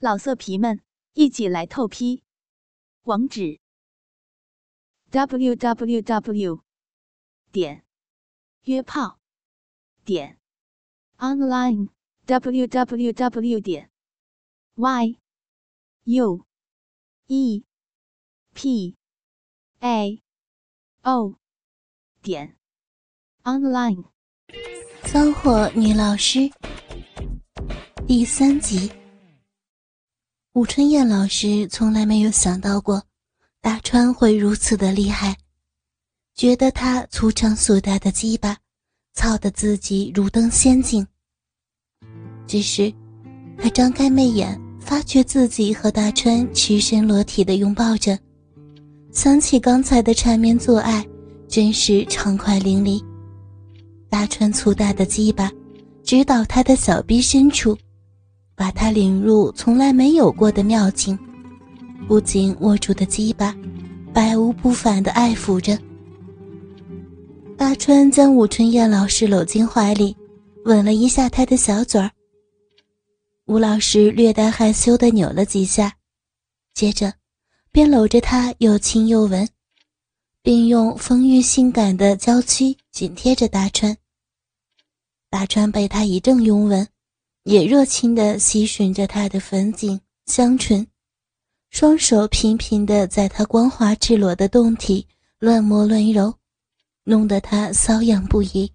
老色皮们，一起来透批！网址：w w w 点约炮点 online w w w 点 y u e p a o 点 online。骚货女老师第三集。武春燕老师从来没有想到过大川会如此的厉害，觉得他粗长硕大的鸡巴操得自己如登仙境。只是他张开媚眼，发觉自己和大川赤身裸体的拥抱着，想起刚才的缠绵做爱，真是畅快淋漓。大川粗大的鸡巴直捣他的小臂深处。把他领入从来没有过的妙境，不仅握住的鸡巴，百无不返的爱抚着。大川将武春燕老师搂进怀里，吻了一下她的小嘴儿。吴老师略带害羞的扭了几下，接着便搂着她又亲又吻，并用丰腴性感的娇躯紧贴着大川。大川被他一阵拥吻。也热情地吸吮着她的粉颈、香唇，双手频频地在她光滑赤裸的胴体乱摸乱揉，弄得她瘙痒不已。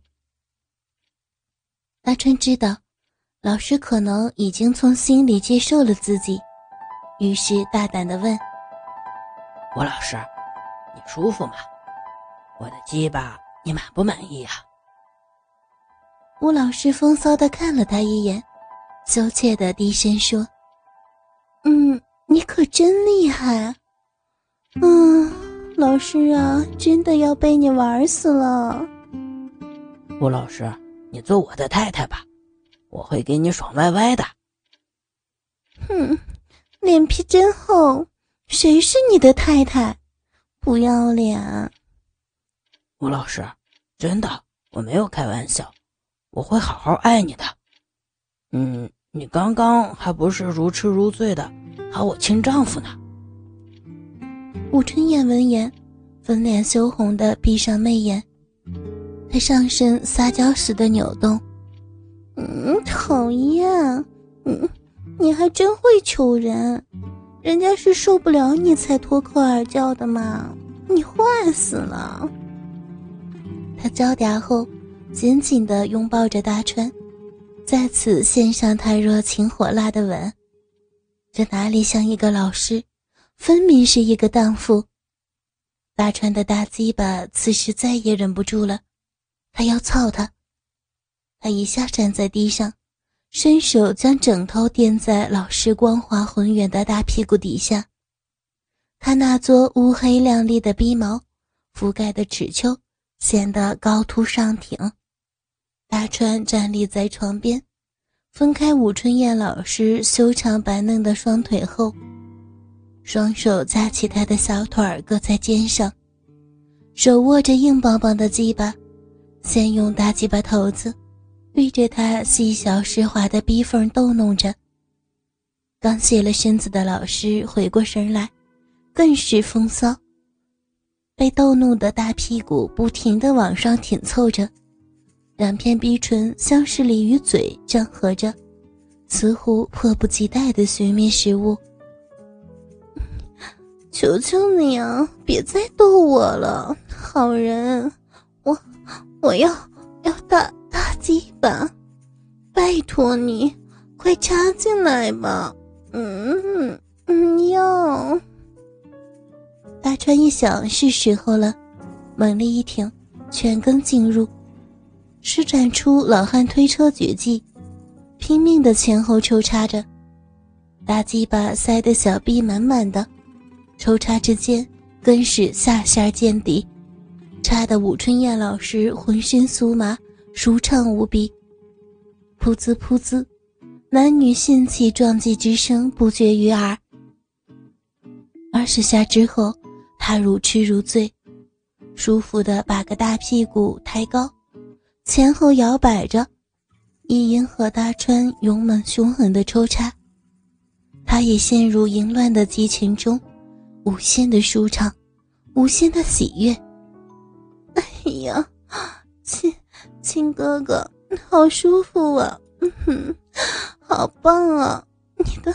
阿川知道，老师可能已经从心里接受了自己，于是大胆地问：“吴老师，你舒服吗？我的鸡巴你满不满意啊？”吴老师风骚的看了他一眼。羞怯的低声说：“嗯，你可真厉害，嗯，老师啊，真的要被你玩死了。”吴老师，你做我的太太吧，我会给你爽歪歪的。哼，脸皮真厚，谁是你的太太？不要脸！吴老师，真的，我没有开玩笑，我会好好爱你的。嗯，你刚刚还不是如痴如醉的喊我亲丈夫呢。武春燕闻言，粉脸羞红的闭上媚眼，她上身撒娇似的扭动。嗯，讨厌，嗯，你还真会求人，人家是受不了你才脱口而叫的嘛，你坏死了。他娇嗲后，紧紧的拥抱着大川。再次献上他热情火辣的吻，这哪里像一个老师，分明是一个荡妇。大川的大鸡巴此时再也忍不住了，他要操他。他一下站在地上，伸手将枕头垫在老师光滑浑圆的大屁股底下，他那撮乌黑亮丽的鼻毛覆盖的齿丘显得高凸上挺。大川站立在床边，分开武春燕老师修长白嫩的双腿后，双手架起她的小腿儿，搁在肩上，手握着硬邦邦的鸡巴，先用大鸡巴头子对着她细小湿滑的逼缝逗弄着。刚卸了身子的老师回过神来，更是风骚，被逗弄的大屁股不停地往上挺凑着。两片逼唇像是鲤鱼嘴张合着，似乎迫不及待的寻觅食物。求求你啊，别再逗我了，好人，我我要要大大鸡巴，拜托你，快插进来吧。嗯嗯，要。大川一想是时候了，猛力一挺，全根进入。施展出老汉推车绝技，拼命的前后抽插着，大鸡巴塞得小臂满满的，抽插之间更是下下见底，插得武春燕老师浑身酥麻，舒畅无比。噗滋噗滋，男女性器撞击之声不绝于耳。二十下之后，他如痴如醉，舒服的把个大屁股抬高。前后摇摆着，以迎合大川勇猛凶狠的抽插。他也陷入淫乱的激情中，无限的舒畅，无限的喜悦。哎呀，亲亲哥哥，好舒服啊！嗯哼，好棒啊！你的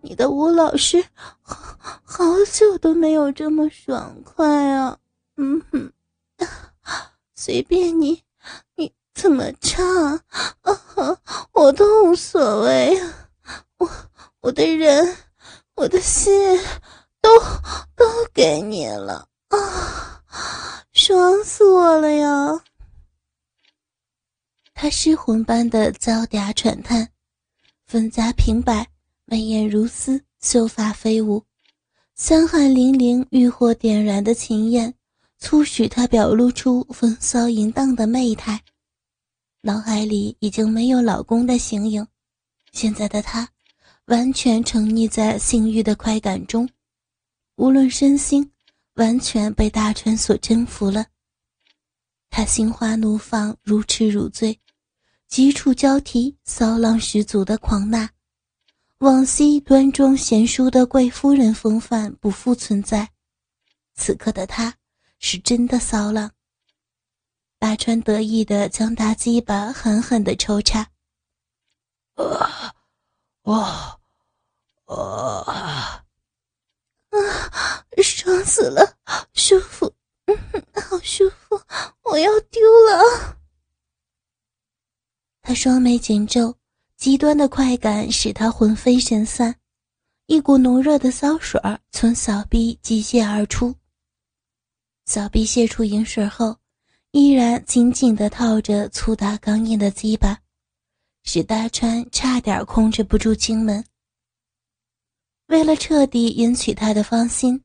你的吴老师，好好久都没有这么爽快啊！嗯哼，随便，你怎么唱啊，我都无所谓。我我的人，我的心，都都给你了啊！爽死我了呀！他失魂般的招嗲喘叹，粉颊平白。眉眼如丝，秀发飞舞，香汗淋漓，欲火点燃的情焰，促使他表露出风骚淫荡的媚态。脑海里已经没有老公的形影，现在的他完全沉溺在性欲的快感中，无论身心，完全被大川所征服了。他心花怒放，如痴如醉，急触交替，骚浪十足的狂纳。往昔端庄贤淑的贵夫人风范不复存在，此刻的她是真的骚浪。大川得意的将大鸡巴狠狠的抽插，啊，哇，啊，啊，爽死了，舒服，嗯，好舒服，我要丢了。他双眉紧皱。极端的快感使他魂飞神散，一股浓热的骚水从小臂急泻而出。小臂泄出饮水后，依然紧紧地套着粗大刚硬的鸡巴，使大川差点控制不住精门。为了彻底引起他的芳心，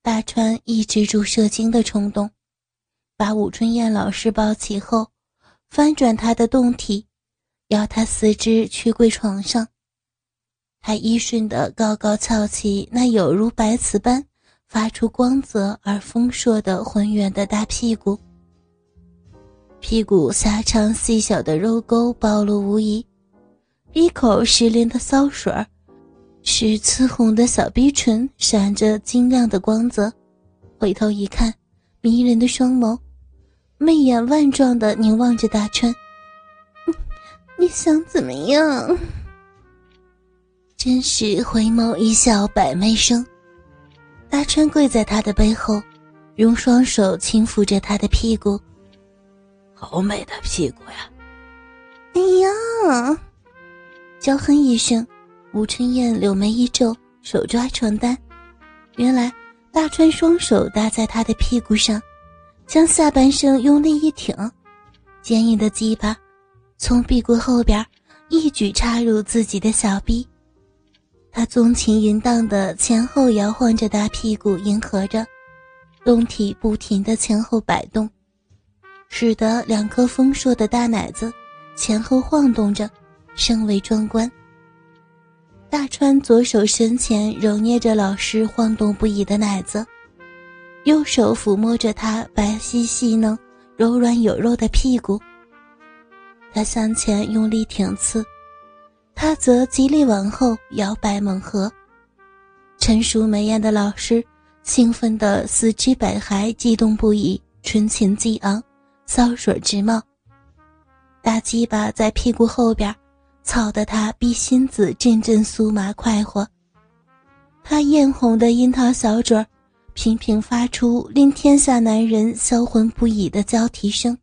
大川抑制住射精的冲动，把武春燕老师抱起后，翻转他的胴体。要他四肢屈跪床上，他依顺的高高翘起那有如白瓷般发出光泽而丰硕的浑圆的大屁股，屁股狭长细小的肉沟暴露无遗，鼻口湿淋的骚水儿，使刺红的小逼唇闪着晶亮的光泽。回头一看，迷人的双眸，媚眼万状的凝望着大川。你想怎么样？真是回眸一笑百媚生。大川跪在他的背后，用双手轻抚着他的屁股。好美的屁股呀！哎呀！娇哼一声，吴春燕柳眉一皱，手抓床单。原来大川双手搭在他的屁股上，将下半身用力一挺，坚硬的鸡巴。从屁股后边一举插入自己的小臂，他纵情淫荡的前后摇晃着大屁股，迎合着，胴体不停的前后摆动，使得两颗丰硕的大奶子前后晃动着，甚为壮观。大川左手身前揉捏着老师晃动不已的奶子，右手抚摸着他白皙细嫩、柔软有肉的屁股。他向前用力挺刺，他则极力往后摇摆猛合。成熟美艳的老师兴奋的四肢百骸激动不已，春情激昂，骚水直冒。大鸡巴在屁股后边，操得他逼心子阵阵酥麻快活。他艳红的樱桃小嘴儿，频频发出令天下男人销魂不已的交替声。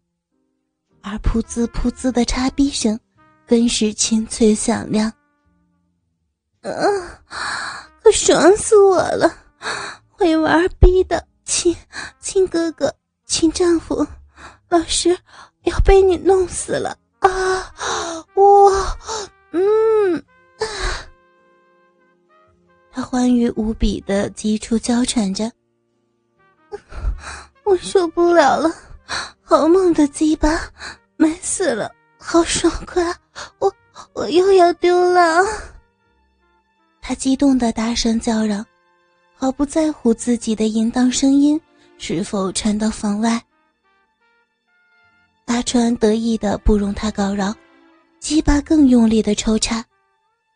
而噗滋噗滋的插逼声，更是清脆响亮。啊，可爽死我了！会玩逼的亲亲哥哥，亲丈夫，老师要被你弄死了啊！我，嗯啊，他欢愉无比的急促娇喘着，我受不了了。好猛的鸡巴，美死了！好爽快，我我又要丢了！他激动的大声叫嚷，毫不在乎自己的淫荡声音是否传到房外。大川得意的不容他告饶，鸡巴更用力的抽插，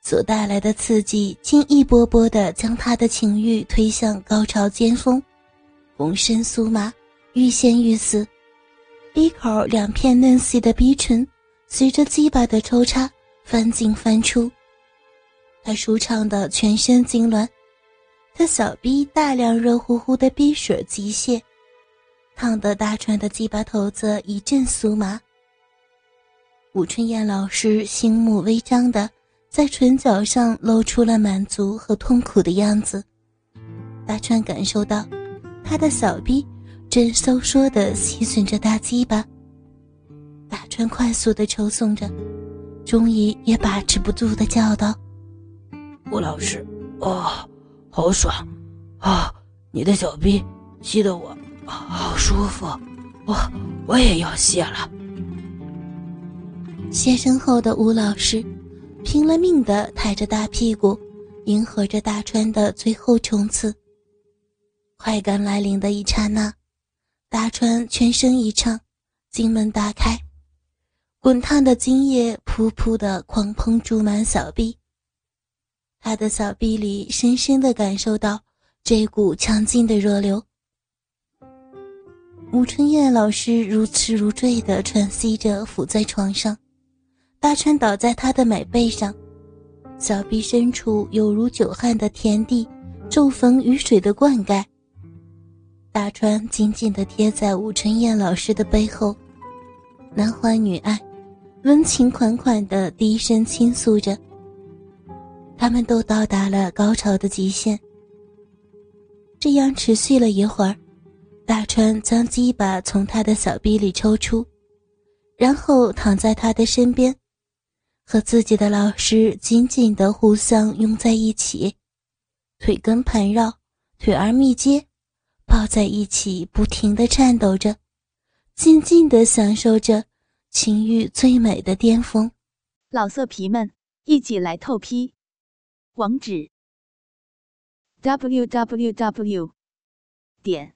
所带来的刺激，竟一波波的将他的情欲推向高潮尖峰，浑身酥麻，欲仙欲死。鼻口两片嫩细的鼻唇，随着鸡巴的抽插翻进翻出。他舒畅的全身痉挛，他小逼大量热乎乎的逼水急泻，烫得大川的鸡巴头子一阵酥麻。武春燕老师星目微张的。在唇角上露出了满足和痛苦的样子，大川感受到他的小臂正收缩的吸吮着大鸡巴。大川快速的抽送着，终于也把持不住的叫道：“吴老师，哦，好爽，啊，你的小臂吸得我好舒服，我我也要谢了。”谢身后的吴老师。拼了命的抬着大屁股，迎合着大川的最后冲刺。快感来临的一刹那，大川全身一颤，金门大开，滚烫的精液噗噗的狂喷注满小臂。他的小臂里深深的感受到这股强劲的热流。吴春燕老师如痴如醉地喘息着，伏在床上。大川倒在他的美背上，小臂深处有如久旱的田地，骤逢雨水的灌溉。大川紧紧地贴在武春燕老师的背后，男欢女爱，温情款款地低声倾诉着。他们都到达了高潮的极限。这样持续了一会儿，大川将鸡巴从他的小臂里抽出，然后躺在他的身边。和自己的老师紧紧地互相拥在一起，腿根盘绕，腿儿密接，抱在一起，不停地颤抖着，静静地享受着情欲最美的巅峰。老色皮们，一起来透批！网址：w w w 点